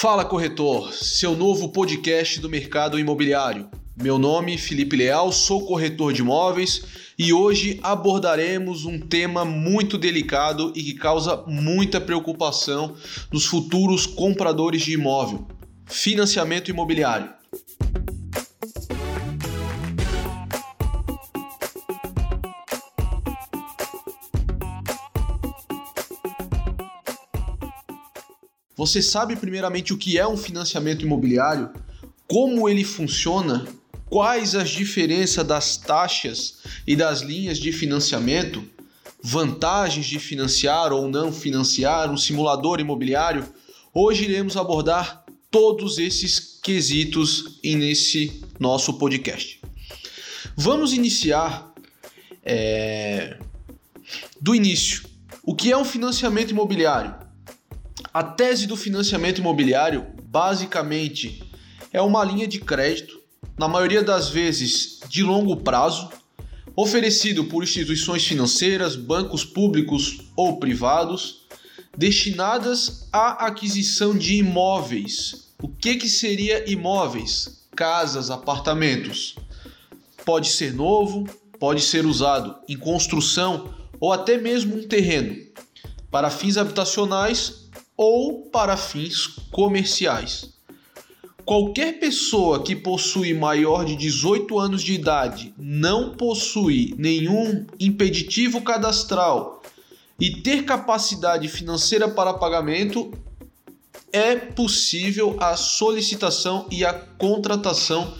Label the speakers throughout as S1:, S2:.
S1: Fala corretor, seu novo podcast do mercado imobiliário. Meu nome é Felipe Leal, sou corretor de imóveis e hoje abordaremos um tema muito delicado e que causa muita preocupação nos futuros compradores de imóvel: financiamento imobiliário. Você sabe primeiramente o que é um financiamento imobiliário? Como ele funciona? Quais as diferenças das taxas e das linhas de financiamento? Vantagens de financiar ou não financiar um simulador imobiliário? Hoje iremos abordar todos esses quesitos nesse nosso podcast. Vamos iniciar é, do início. O que é um financiamento imobiliário? A tese do financiamento imobiliário, basicamente, é uma linha de crédito, na maioria das vezes de longo prazo, oferecido por instituições financeiras, bancos públicos ou privados, destinadas à aquisição de imóveis. O que, que seria imóveis? Casas, apartamentos. Pode ser novo, pode ser usado em construção ou até mesmo um terreno para fins habitacionais ou para fins comerciais. Qualquer pessoa que possui maior de 18 anos de idade, não possui nenhum impeditivo cadastral e ter capacidade financeira para pagamento, é possível a solicitação e a contratação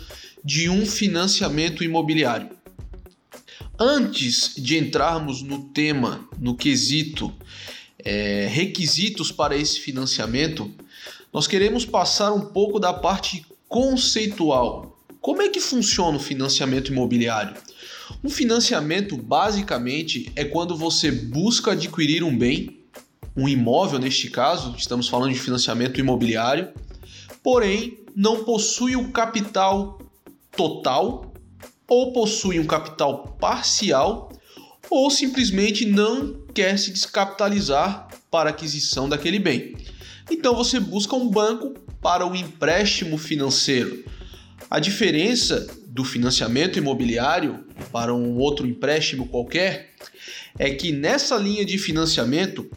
S1: de um financiamento imobiliário. Antes de entrarmos no tema, no quesito é, requisitos para esse financiamento, nós queremos passar um pouco da parte conceitual. Como é que funciona o financiamento imobiliário? Um financiamento, basicamente, é quando você busca adquirir um bem, um imóvel neste caso, estamos falando de financiamento imobiliário, porém não possui o capital total ou possui um capital parcial ou simplesmente não quer se descapitalizar para aquisição daquele bem. Então você busca um banco para o empréstimo financeiro. A diferença do financiamento imobiliário para um outro empréstimo qualquer é que nessa linha de financiamento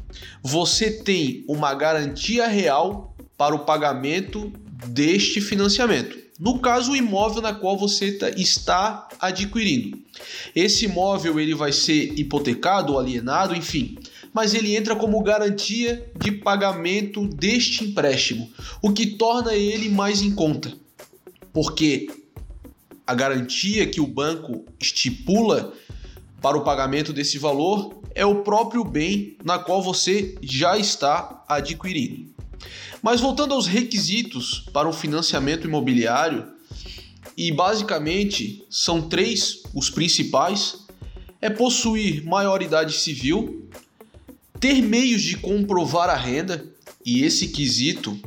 S1: você tem uma garantia real para o pagamento deste financiamento. No caso, o imóvel na qual você tá, está adquirindo. Esse imóvel ele vai ser hipotecado ou alienado, enfim, mas ele entra como garantia de pagamento deste empréstimo, o que torna ele mais em conta. Porque a garantia que o banco estipula para o pagamento desse valor é o próprio bem na qual você já está adquirindo. Mas voltando aos requisitos para um financiamento imobiliário, e basicamente são três os principais: é possuir maioridade civil, ter meios de comprovar a renda, e esse quesito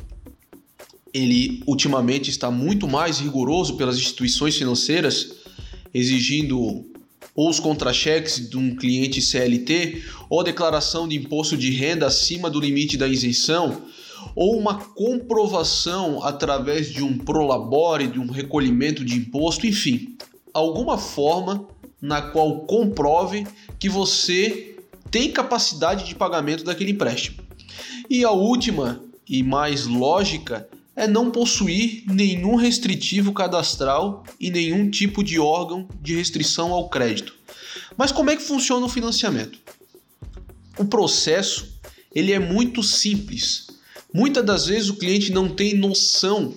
S1: ele ultimamente está muito mais rigoroso pelas instituições financeiras, exigindo ou os contra-cheques de um cliente CLT, ou declaração de imposto de renda acima do limite da isenção, ou uma comprovação através de um prolabore, de um recolhimento de imposto, enfim, alguma forma na qual comprove que você tem capacidade de pagamento daquele empréstimo. E a última e mais lógica é não possuir nenhum restritivo cadastral e nenhum tipo de órgão de restrição ao crédito. Mas como é que funciona o financiamento? O processo ele é muito simples. Muitas das vezes o cliente não tem noção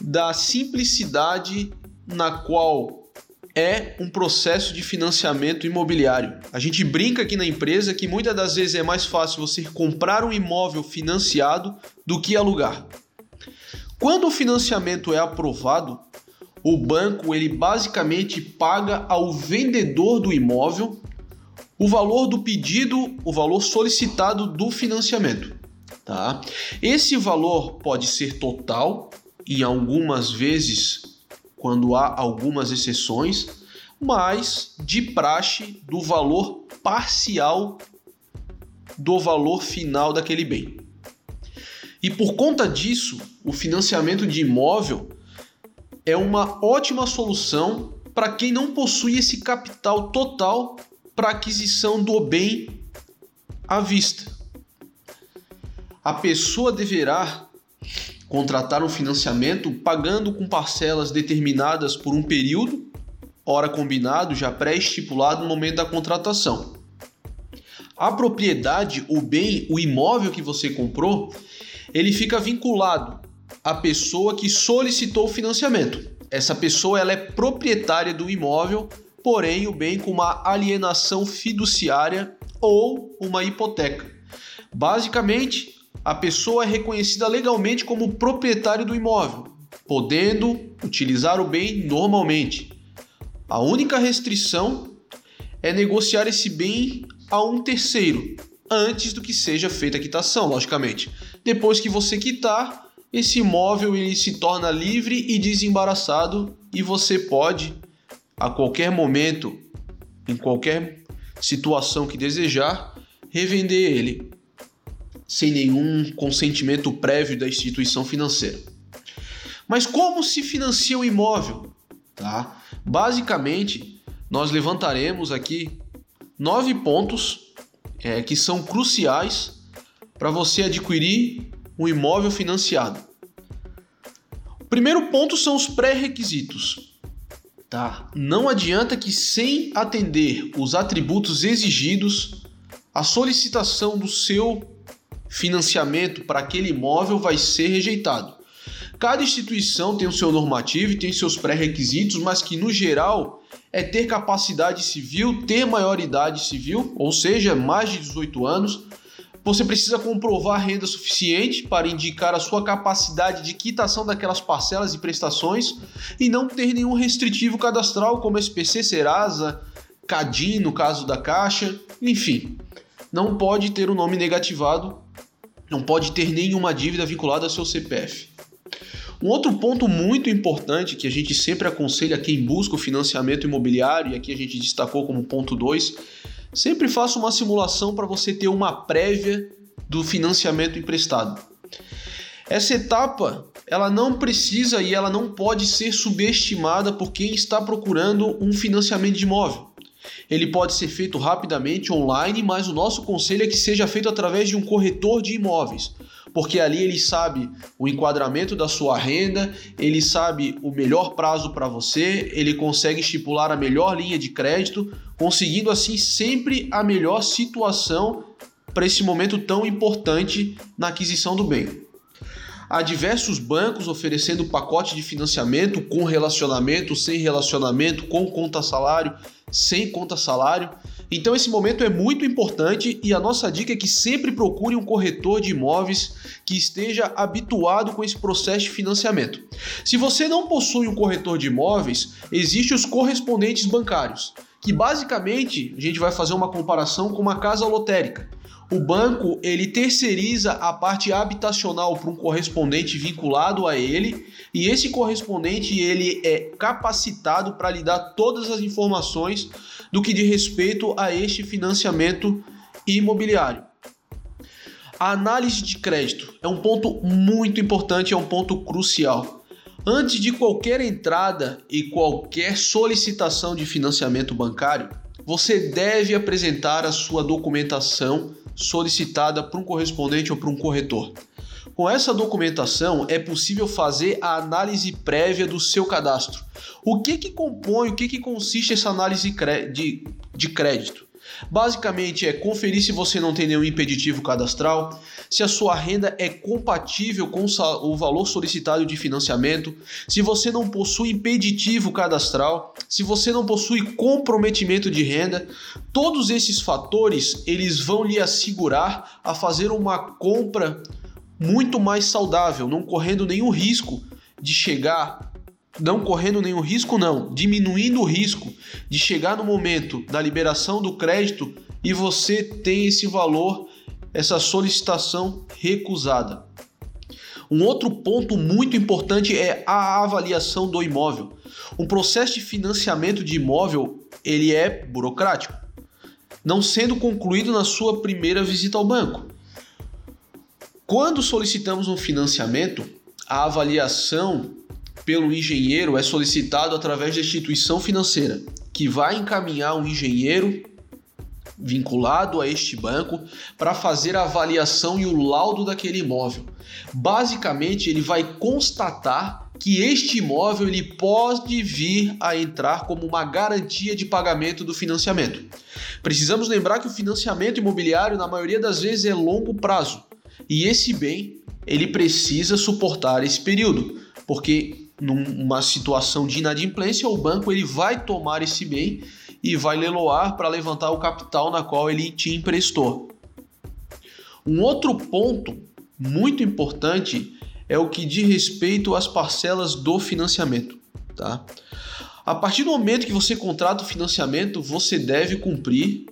S1: da simplicidade na qual é um processo de financiamento imobiliário. A gente brinca aqui na empresa que muitas das vezes é mais fácil você comprar um imóvel financiado do que alugar. Quando o financiamento é aprovado, o banco ele basicamente paga ao vendedor do imóvel o valor do pedido, o valor solicitado do financiamento tá? Esse valor pode ser total e algumas vezes, quando há algumas exceções, mas de praxe do valor parcial do valor final daquele bem. E por conta disso, o financiamento de imóvel é uma ótima solução para quem não possui esse capital total para aquisição do bem à vista. A pessoa deverá contratar um financiamento pagando com parcelas determinadas por um período, hora combinado, já pré-estipulado no momento da contratação. A propriedade, o bem, o imóvel que você comprou, ele fica vinculado à pessoa que solicitou o financiamento. Essa pessoa ela é proprietária do imóvel, porém o bem com uma alienação fiduciária ou uma hipoteca. Basicamente, a pessoa é reconhecida legalmente como proprietário do imóvel, podendo utilizar o bem normalmente. A única restrição é negociar esse bem a um terceiro, antes do que seja feita a quitação, logicamente. Depois que você quitar, esse imóvel ele se torna livre e desembaraçado e você pode a qualquer momento, em qualquer situação que desejar, revender ele sem nenhum consentimento prévio da instituição financeira. Mas como se financia o imóvel? Tá? Basicamente, nós levantaremos aqui nove pontos é, que são cruciais para você adquirir um imóvel financiado. O primeiro ponto são os pré-requisitos. Tá? Não adianta que sem atender os atributos exigidos, a solicitação do seu financiamento para aquele imóvel vai ser rejeitado. Cada instituição tem o seu normativo e tem seus pré-requisitos, mas que no geral é ter capacidade civil, ter maioridade civil, ou seja, mais de 18 anos. Você precisa comprovar renda suficiente para indicar a sua capacidade de quitação daquelas parcelas e prestações e não ter nenhum restritivo cadastral como SPC Serasa, CADIM no caso da Caixa, enfim. Não pode ter o nome negativado, não pode ter nenhuma dívida vinculada ao seu CPF. Um outro ponto muito importante que a gente sempre aconselha quem busca o financiamento imobiliário, e aqui a gente destacou como ponto 2, sempre faça uma simulação para você ter uma prévia do financiamento emprestado. Essa etapa, ela não precisa e ela não pode ser subestimada por quem está procurando um financiamento de imóvel. Ele pode ser feito rapidamente online, mas o nosso conselho é que seja feito através de um corretor de imóveis porque ali ele sabe o enquadramento da sua renda, ele sabe o melhor prazo para você, ele consegue estipular a melhor linha de crédito, conseguindo assim sempre a melhor situação para esse momento tão importante na aquisição do bem. Há diversos bancos oferecendo pacote de financiamento com relacionamento, sem relacionamento, com conta salário, sem conta salário. Então esse momento é muito importante e a nossa dica é que sempre procure um corretor de imóveis que esteja habituado com esse processo de financiamento. Se você não possui um corretor de imóveis, existem os correspondentes bancários, que basicamente a gente vai fazer uma comparação com uma casa lotérica. O banco ele terceiriza a parte habitacional para um correspondente vinculado a ele e esse correspondente ele é capacitado para lhe dar todas as informações do que diz respeito a este financiamento imobiliário. A análise de crédito é um ponto muito importante, é um ponto crucial. Antes de qualquer entrada e qualquer solicitação de financiamento bancário, você deve apresentar a sua documentação solicitada por um correspondente ou por um corretor. Com essa documentação é possível fazer a análise prévia do seu cadastro. O que, que compõe, o que, que consiste essa análise de, de crédito? Basicamente é conferir se você não tem nenhum impeditivo cadastral, se a sua renda é compatível com o valor solicitado de financiamento, se você não possui impeditivo cadastral, se você não possui comprometimento de renda, todos esses fatores eles vão lhe assegurar a fazer uma compra muito mais saudável, não correndo nenhum risco de chegar não correndo nenhum risco, não, diminuindo o risco de chegar no momento da liberação do crédito e você tem esse valor, essa solicitação recusada. Um outro ponto muito importante é a avaliação do imóvel. Um processo de financiamento de imóvel ele é burocrático, não sendo concluído na sua primeira visita ao banco. Quando solicitamos um financiamento, a avaliação pelo engenheiro é solicitado através da instituição financeira, que vai encaminhar um engenheiro vinculado a este banco para fazer a avaliação e o laudo daquele imóvel. Basicamente, ele vai constatar que este imóvel ele pode vir a entrar como uma garantia de pagamento do financiamento. Precisamos lembrar que o financiamento imobiliário na maioria das vezes é longo prazo e esse bem ele precisa suportar esse período, porque numa situação de inadimplência o banco ele vai tomar esse bem e vai leiloar para levantar o capital na qual ele te emprestou. Um outro ponto muito importante é o que diz respeito às parcelas do financiamento, tá? A partir do momento que você contrata o financiamento, você deve cumprir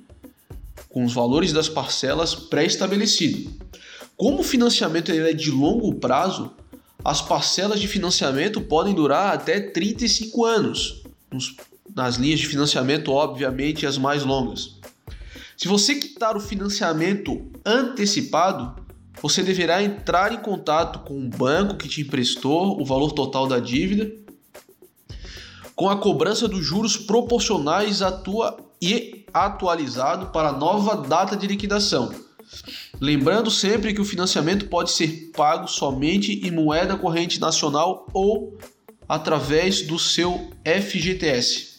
S1: com os valores das parcelas pré-estabelecidos. Como o financiamento é de longo prazo, as parcelas de financiamento podem durar até 35 anos, nas linhas de financiamento, obviamente, as mais longas. Se você quitar o financiamento antecipado, você deverá entrar em contato com o banco que te emprestou o valor total da dívida, com a cobrança dos juros proporcionais atua e atualizado para a nova data de liquidação. Lembrando sempre que o financiamento pode ser pago somente em moeda corrente nacional ou através do seu FGTS.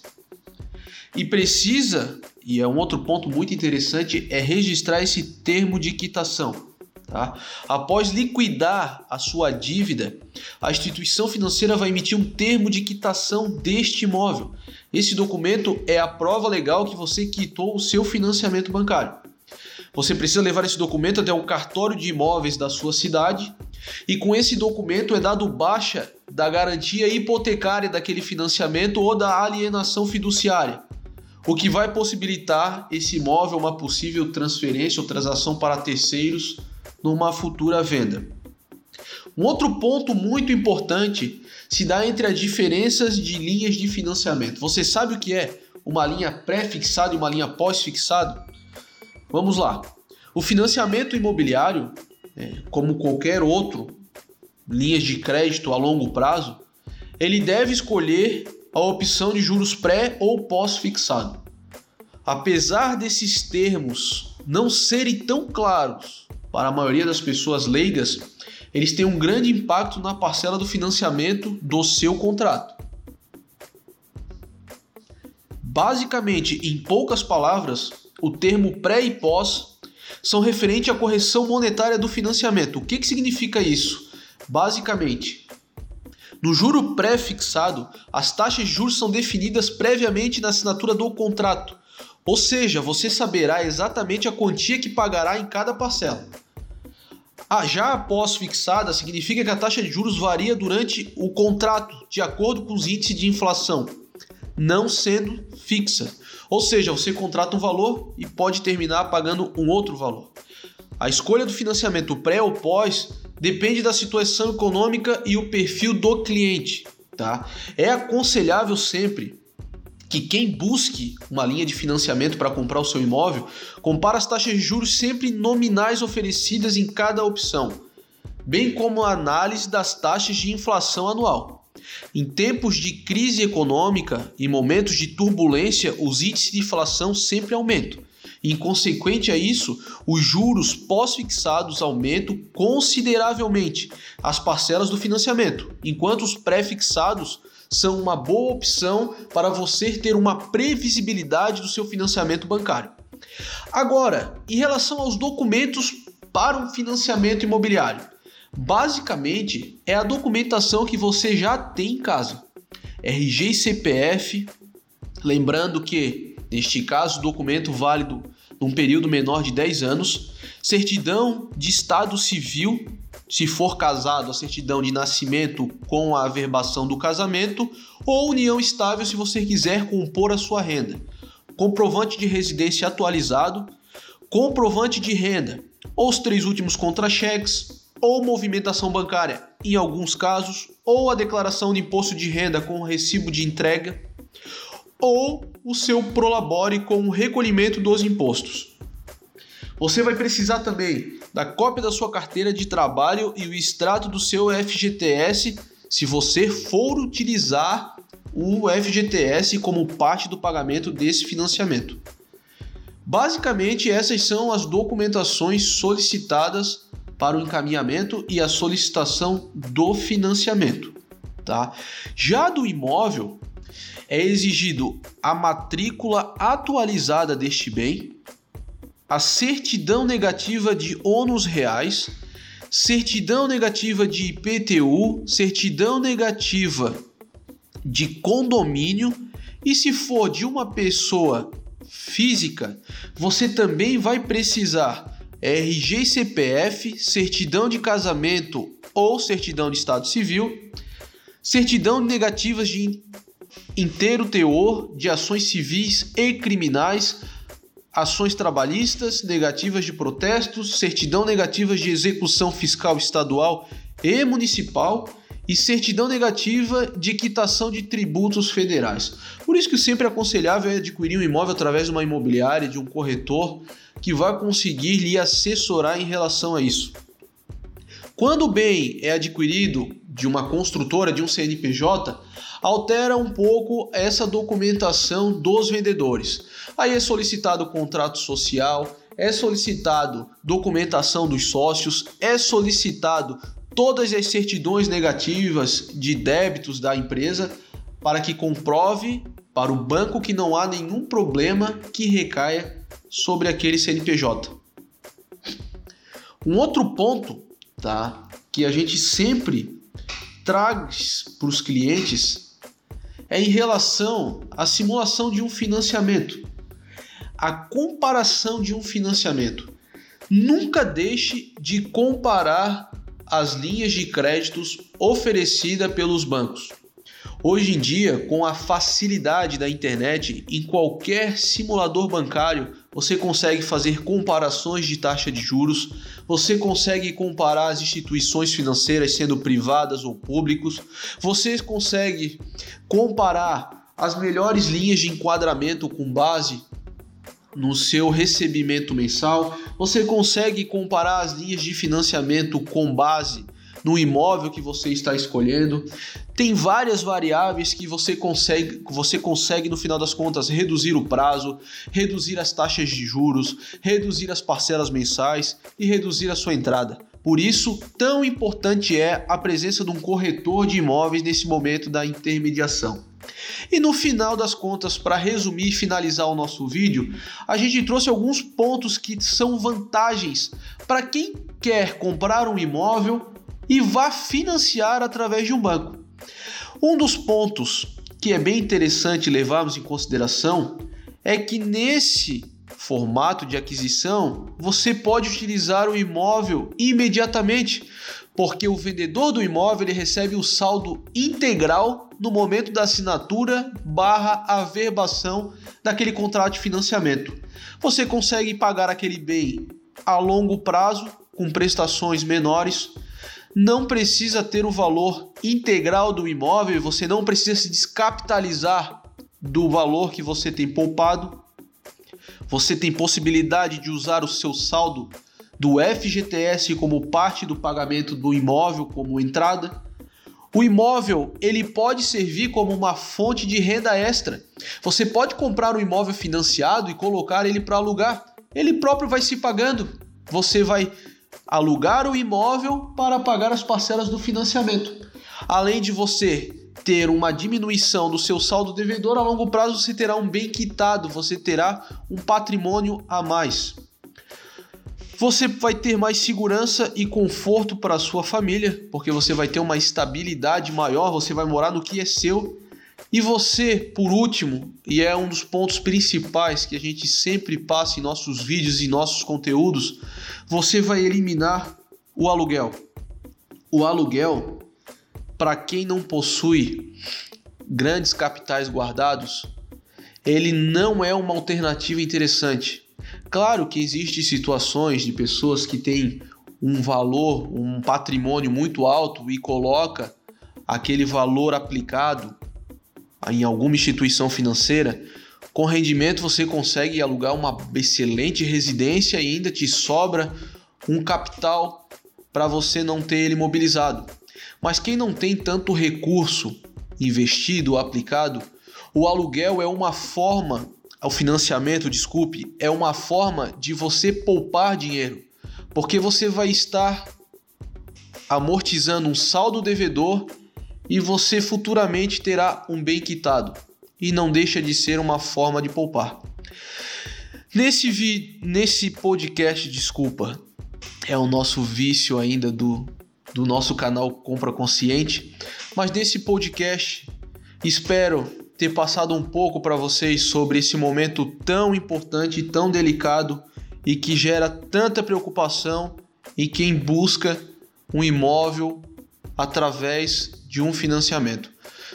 S1: E precisa, e é um outro ponto muito interessante, é registrar esse termo de quitação. Tá? Após liquidar a sua dívida, a instituição financeira vai emitir um termo de quitação deste imóvel. Esse documento é a prova legal que você quitou o seu financiamento bancário. Você precisa levar esse documento até o cartório de imóveis da sua cidade e com esse documento é dado baixa da garantia hipotecária daquele financiamento ou da alienação fiduciária, o que vai possibilitar esse imóvel uma possível transferência ou transação para terceiros numa futura venda. Um outro ponto muito importante se dá entre as diferenças de linhas de financiamento. Você sabe o que é uma linha pré-fixada e uma linha pós-fixada? Vamos lá. O financiamento imobiliário, é, como qualquer outro, linhas de crédito a longo prazo, ele deve escolher a opção de juros pré ou pós-fixado. Apesar desses termos não serem tão claros para a maioria das pessoas leigas, eles têm um grande impacto na parcela do financiamento do seu contrato. Basicamente, em poucas palavras, o termo pré e pós são referentes à correção monetária do financiamento. O que, que significa isso? Basicamente, no juro pré-fixado, as taxas de juros são definidas previamente na assinatura do contrato, ou seja, você saberá exatamente a quantia que pagará em cada parcela. A ah, já após fixada significa que a taxa de juros varia durante o contrato de acordo com os índices de inflação, não sendo fixa. Ou seja, você contrata um valor e pode terminar pagando um outro valor. A escolha do financiamento pré ou pós depende da situação econômica e o perfil do cliente. Tá? É aconselhável sempre que quem busque uma linha de financiamento para comprar o seu imóvel compara as taxas de juros sempre nominais oferecidas em cada opção, bem como a análise das taxas de inflação anual. Em tempos de crise econômica e momentos de turbulência, os índices de inflação sempre aumentam. Em consequente a isso, os juros pós-fixados aumentam consideravelmente as parcelas do financiamento, enquanto os pré-fixados são uma boa opção para você ter uma previsibilidade do seu financiamento bancário. Agora, em relação aos documentos para um financiamento imobiliário, basicamente é a documentação que você já tem em casa. RG e CPF, lembrando que neste caso documento válido num período menor de 10 anos, certidão de estado civil se for casado, a certidão de nascimento com a averbação do casamento, ou união estável se você quiser compor a sua renda, comprovante de residência atualizado, comprovante de renda, ou os três últimos contra-cheques, ou movimentação bancária, em alguns casos, ou a declaração de imposto de renda com recibo de entrega, ou o seu prolabore com o recolhimento dos impostos. Você vai precisar também da cópia da sua carteira de trabalho e o extrato do seu FGTS, se você for utilizar o FGTS como parte do pagamento desse financiamento. Basicamente, essas são as documentações solicitadas para o encaminhamento e a solicitação do financiamento, tá? Já do imóvel é exigido a matrícula atualizada deste bem, a certidão negativa de ônus reais, certidão negativa de IPTU, certidão negativa de condomínio e se for de uma pessoa física, você também vai precisar RG e CPF, certidão de casamento ou certidão de estado civil, certidão negativas de inteiro teor de ações civis e criminais, ações trabalhistas, negativas de protestos, certidão negativas de execução fiscal estadual e municipal e certidão negativa de quitação de tributos federais. Por isso que sempre é aconselhável é adquirir um imóvel através de uma imobiliária, de um corretor que vai conseguir lhe assessorar em relação a isso. Quando o bem é adquirido de uma construtora, de um CNPJ, altera um pouco essa documentação dos vendedores. Aí é solicitado contrato social, é solicitado documentação dos sócios, é solicitado todas as certidões negativas de débitos da empresa para que comprove para o banco que não há nenhum problema que recaia sobre aquele CNPJ. Um outro ponto, tá, que a gente sempre traz para os clientes é em relação à simulação de um financiamento, a comparação de um financiamento. Nunca deixe de comparar as linhas de créditos oferecidas pelos bancos. Hoje em dia, com a facilidade da internet, em qualquer simulador bancário, você consegue fazer comparações de taxa de juros, você consegue comparar as instituições financeiras sendo privadas ou públicos, você consegue comparar as melhores linhas de enquadramento com base no seu recebimento mensal, você consegue comparar as linhas de financiamento com base no imóvel que você está escolhendo. Tem várias variáveis que você consegue, você consegue no final das contas reduzir o prazo, reduzir as taxas de juros, reduzir as parcelas mensais e reduzir a sua entrada. Por isso, tão importante é a presença de um corretor de imóveis nesse momento da intermediação. E no final das contas, para resumir e finalizar o nosso vídeo, a gente trouxe alguns pontos que são vantagens para quem quer comprar um imóvel e vá financiar através de um banco. Um dos pontos que é bem interessante levarmos em consideração é que nesse formato de aquisição você pode utilizar o imóvel imediatamente, porque o vendedor do imóvel recebe o saldo integral no momento da assinatura barra averbação daquele contrato de financiamento. Você consegue pagar aquele bem a longo prazo com prestações menores. Não precisa ter o valor integral do imóvel, você não precisa se descapitalizar do valor que você tem poupado. Você tem possibilidade de usar o seu saldo do FGTS como parte do pagamento do imóvel como entrada. O imóvel ele pode servir como uma fonte de renda extra. Você pode comprar um imóvel financiado e colocar ele para alugar. Ele próprio vai se pagando. Você vai alugar o imóvel para pagar as parcelas do financiamento. Além de você ter uma diminuição do seu saldo devedor, a longo prazo você terá um bem quitado, você terá um patrimônio a mais. Você vai ter mais segurança e conforto para a sua família, porque você vai ter uma estabilidade maior, você vai morar no que é seu. E você, por último, e é um dos pontos principais que a gente sempre passa em nossos vídeos e nossos conteúdos, você vai eliminar o aluguel. O aluguel, para quem não possui grandes capitais guardados, ele não é uma alternativa interessante Claro que existem situações de pessoas que têm um valor, um patrimônio muito alto e coloca aquele valor aplicado em alguma instituição financeira Com rendimento você consegue alugar uma excelente residência e ainda te sobra um capital para você não ter ele mobilizado. Mas quem não tem tanto recurso investido, aplicado, o aluguel é uma forma, o financiamento, desculpe, é uma forma de você poupar dinheiro, porque você vai estar amortizando um saldo devedor e você futuramente terá um bem quitado e não deixa de ser uma forma de poupar. Nesse, vi, nesse podcast, desculpa, é o nosso vício ainda do, do nosso canal Compra Consciente, mas nesse podcast espero ter passado um pouco para vocês sobre esse momento tão importante, tão delicado e que gera tanta preocupação em quem busca um imóvel através de um financiamento.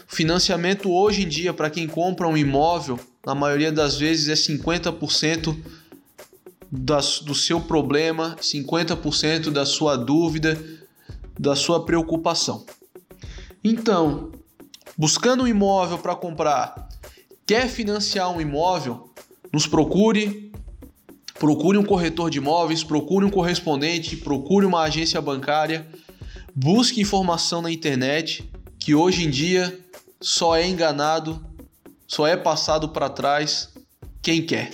S1: O financiamento hoje em dia para quem compra um imóvel, na maioria das vezes é 50% das, do seu problema, 50% da sua dúvida, da sua preocupação. Então, buscando um imóvel para comprar, quer financiar um imóvel, nos procure. Procure um corretor de imóveis, procure um correspondente, procure uma agência bancária, busque informação na internet, que hoje em dia só é enganado, só é passado para trás quem quer.